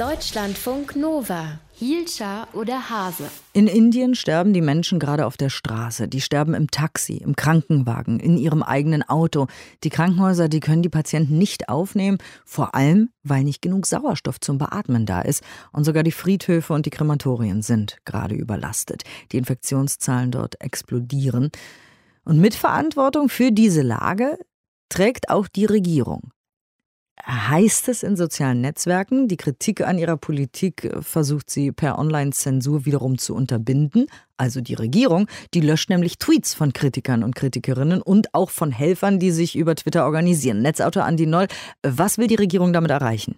Deutschlandfunk Nova. Hielscher oder Hase? In Indien sterben die Menschen gerade auf der Straße. Die sterben im Taxi, im Krankenwagen, in ihrem eigenen Auto. Die Krankenhäuser, die können die Patienten nicht aufnehmen, vor allem, weil nicht genug Sauerstoff zum Beatmen da ist. Und sogar die Friedhöfe und die Krematorien sind gerade überlastet. Die Infektionszahlen dort explodieren. Und Mitverantwortung für diese Lage trägt auch die Regierung heißt es in sozialen Netzwerken. Die Kritik an ihrer Politik äh, versucht sie per Online-Zensur wiederum zu unterbinden. Also die Regierung, die löscht nämlich Tweets von Kritikern und Kritikerinnen und auch von Helfern, die sich über Twitter organisieren. Netzautor Andi Noll, was will die Regierung damit erreichen?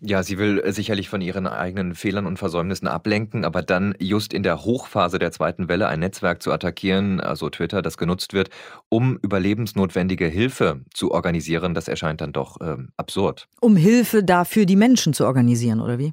Ja, sie will äh, sicherlich von ihren eigenen Fehlern und Versäumnissen ablenken, aber dann just in der Hochphase der zweiten Welle ein Netzwerk zu attackieren, also Twitter, das genutzt wird, um überlebensnotwendige Hilfe zu organisieren, das erscheint dann doch ähm, absurd. Um Hilfe dafür die Menschen zu organisieren, oder wie?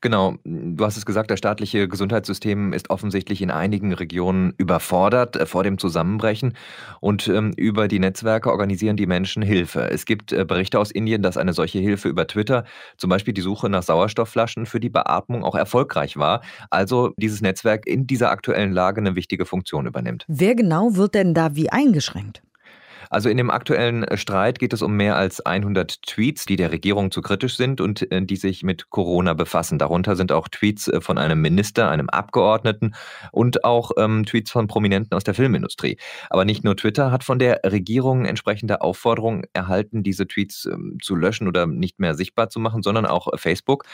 Genau, du hast es gesagt, das staatliche Gesundheitssystem ist offensichtlich in einigen Regionen überfordert äh, vor dem Zusammenbrechen und ähm, über die Netzwerke organisieren die Menschen Hilfe. Es gibt äh, Berichte aus Indien, dass eine solche Hilfe über Twitter, zum Beispiel die Suche nach Sauerstoffflaschen für die Beatmung, auch erfolgreich war. Also dieses Netzwerk in dieser aktuellen Lage eine wichtige Funktion übernimmt. Wer genau wird denn da wie eingeschränkt? Also in dem aktuellen äh, Streit geht es um mehr als 100 Tweets, die der Regierung zu kritisch sind und äh, die sich mit Corona befassen. Darunter sind auch Tweets äh, von einem Minister, einem Abgeordneten und auch ähm, Tweets von Prominenten aus der Filmindustrie. Aber nicht nur Twitter hat von der Regierung entsprechende Aufforderungen erhalten, diese Tweets ähm, zu löschen oder nicht mehr sichtbar zu machen, sondern auch Facebook.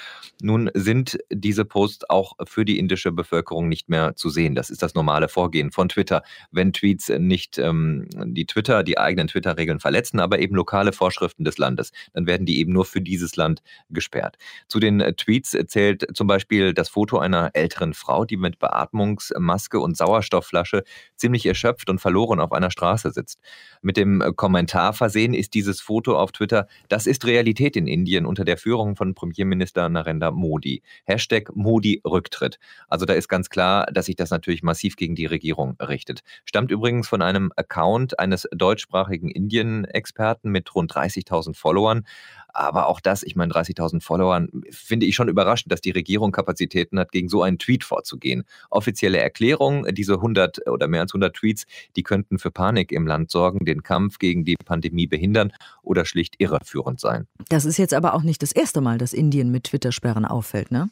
Nun sind diese Posts auch für die indische Bevölkerung nicht mehr zu sehen. Das ist das normale Vorgehen von Twitter. Wenn Tweets nicht ähm, die Twitter, die eigenen Twitter-Regeln verletzen, aber eben lokale Vorschriften des Landes. Dann werden die eben nur für dieses Land gesperrt. Zu den äh, Tweets zählt zum Beispiel das Foto einer älteren Frau, die mit Beatmungsmaske und Sauerstoffflasche ziemlich erschöpft und verloren auf einer Straße sitzt. Mit dem äh, Kommentar versehen ist dieses Foto auf Twitter, das ist Realität in Indien unter der Führung von Premierminister Narendra Modi. Hashtag Modi Rücktritt. Also da ist ganz klar, dass sich das natürlich massiv gegen die Regierung richtet. Stammt übrigens von einem Account eines deutschsprachigen deutschsprachigen Indien-Experten mit rund 30.000 Followern. Aber auch das, ich meine, 30.000 Followern, finde ich schon überraschend, dass die Regierung Kapazitäten hat, gegen so einen Tweet vorzugehen. Offizielle Erklärung, diese 100 oder mehr als 100 Tweets, die könnten für Panik im Land sorgen, den Kampf gegen die Pandemie behindern oder schlicht irreführend sein. Das ist jetzt aber auch nicht das erste Mal, dass Indien mit Twitter-Sperren auffällt, ne?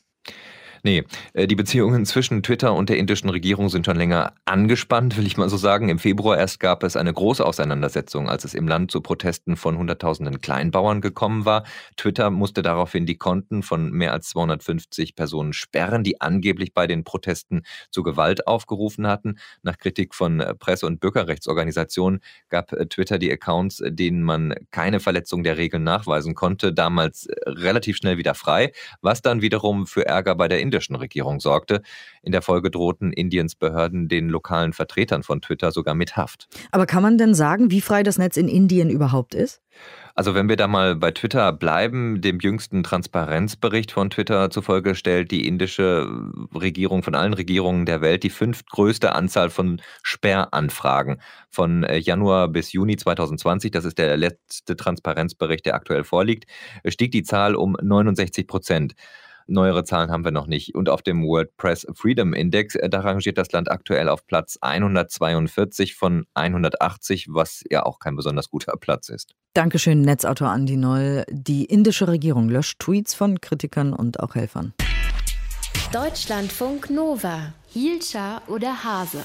Nee, äh, die Beziehungen zwischen Twitter und der indischen Regierung sind schon länger angespannt, will ich mal so sagen. Im Februar erst gab es eine große Auseinandersetzung, als es im Land zu Protesten von Hunderttausenden Kleinbauern gekommen war. Twitter musste daraufhin die Konten von mehr als 250 Personen sperren, die angeblich bei den Protesten zu Gewalt aufgerufen hatten. Nach Kritik von äh, Presse- und Bürgerrechtsorganisationen gab äh, Twitter die Accounts, denen man keine Verletzung der Regeln nachweisen konnte, damals relativ schnell wieder frei, was dann wiederum für Ärger bei der indischen Regierung sorgte. In der Folge drohten Indiens Behörden den lokalen Vertretern von Twitter sogar mit Haft. Aber kann man denn sagen, wie frei das Netz in Indien überhaupt ist? Also wenn wir da mal bei Twitter bleiben, dem jüngsten Transparenzbericht von Twitter zufolge stellt die indische Regierung von allen Regierungen der Welt die fünftgrößte Anzahl von Sperranfragen. Von äh, Januar bis Juni 2020, das ist der letzte Transparenzbericht, der aktuell vorliegt, stieg die Zahl um 69 Prozent. Neuere Zahlen haben wir noch nicht. Und auf dem World Press Freedom Index, äh, da rangiert das Land aktuell auf Platz 142 von 180, was ja auch kein besonders guter Platz ist. Dankeschön, Netzautor Andi Noll. Die indische Regierung löscht Tweets von Kritikern und auch Helfern. Deutschlandfunk Nova. Hielscher oder Hase?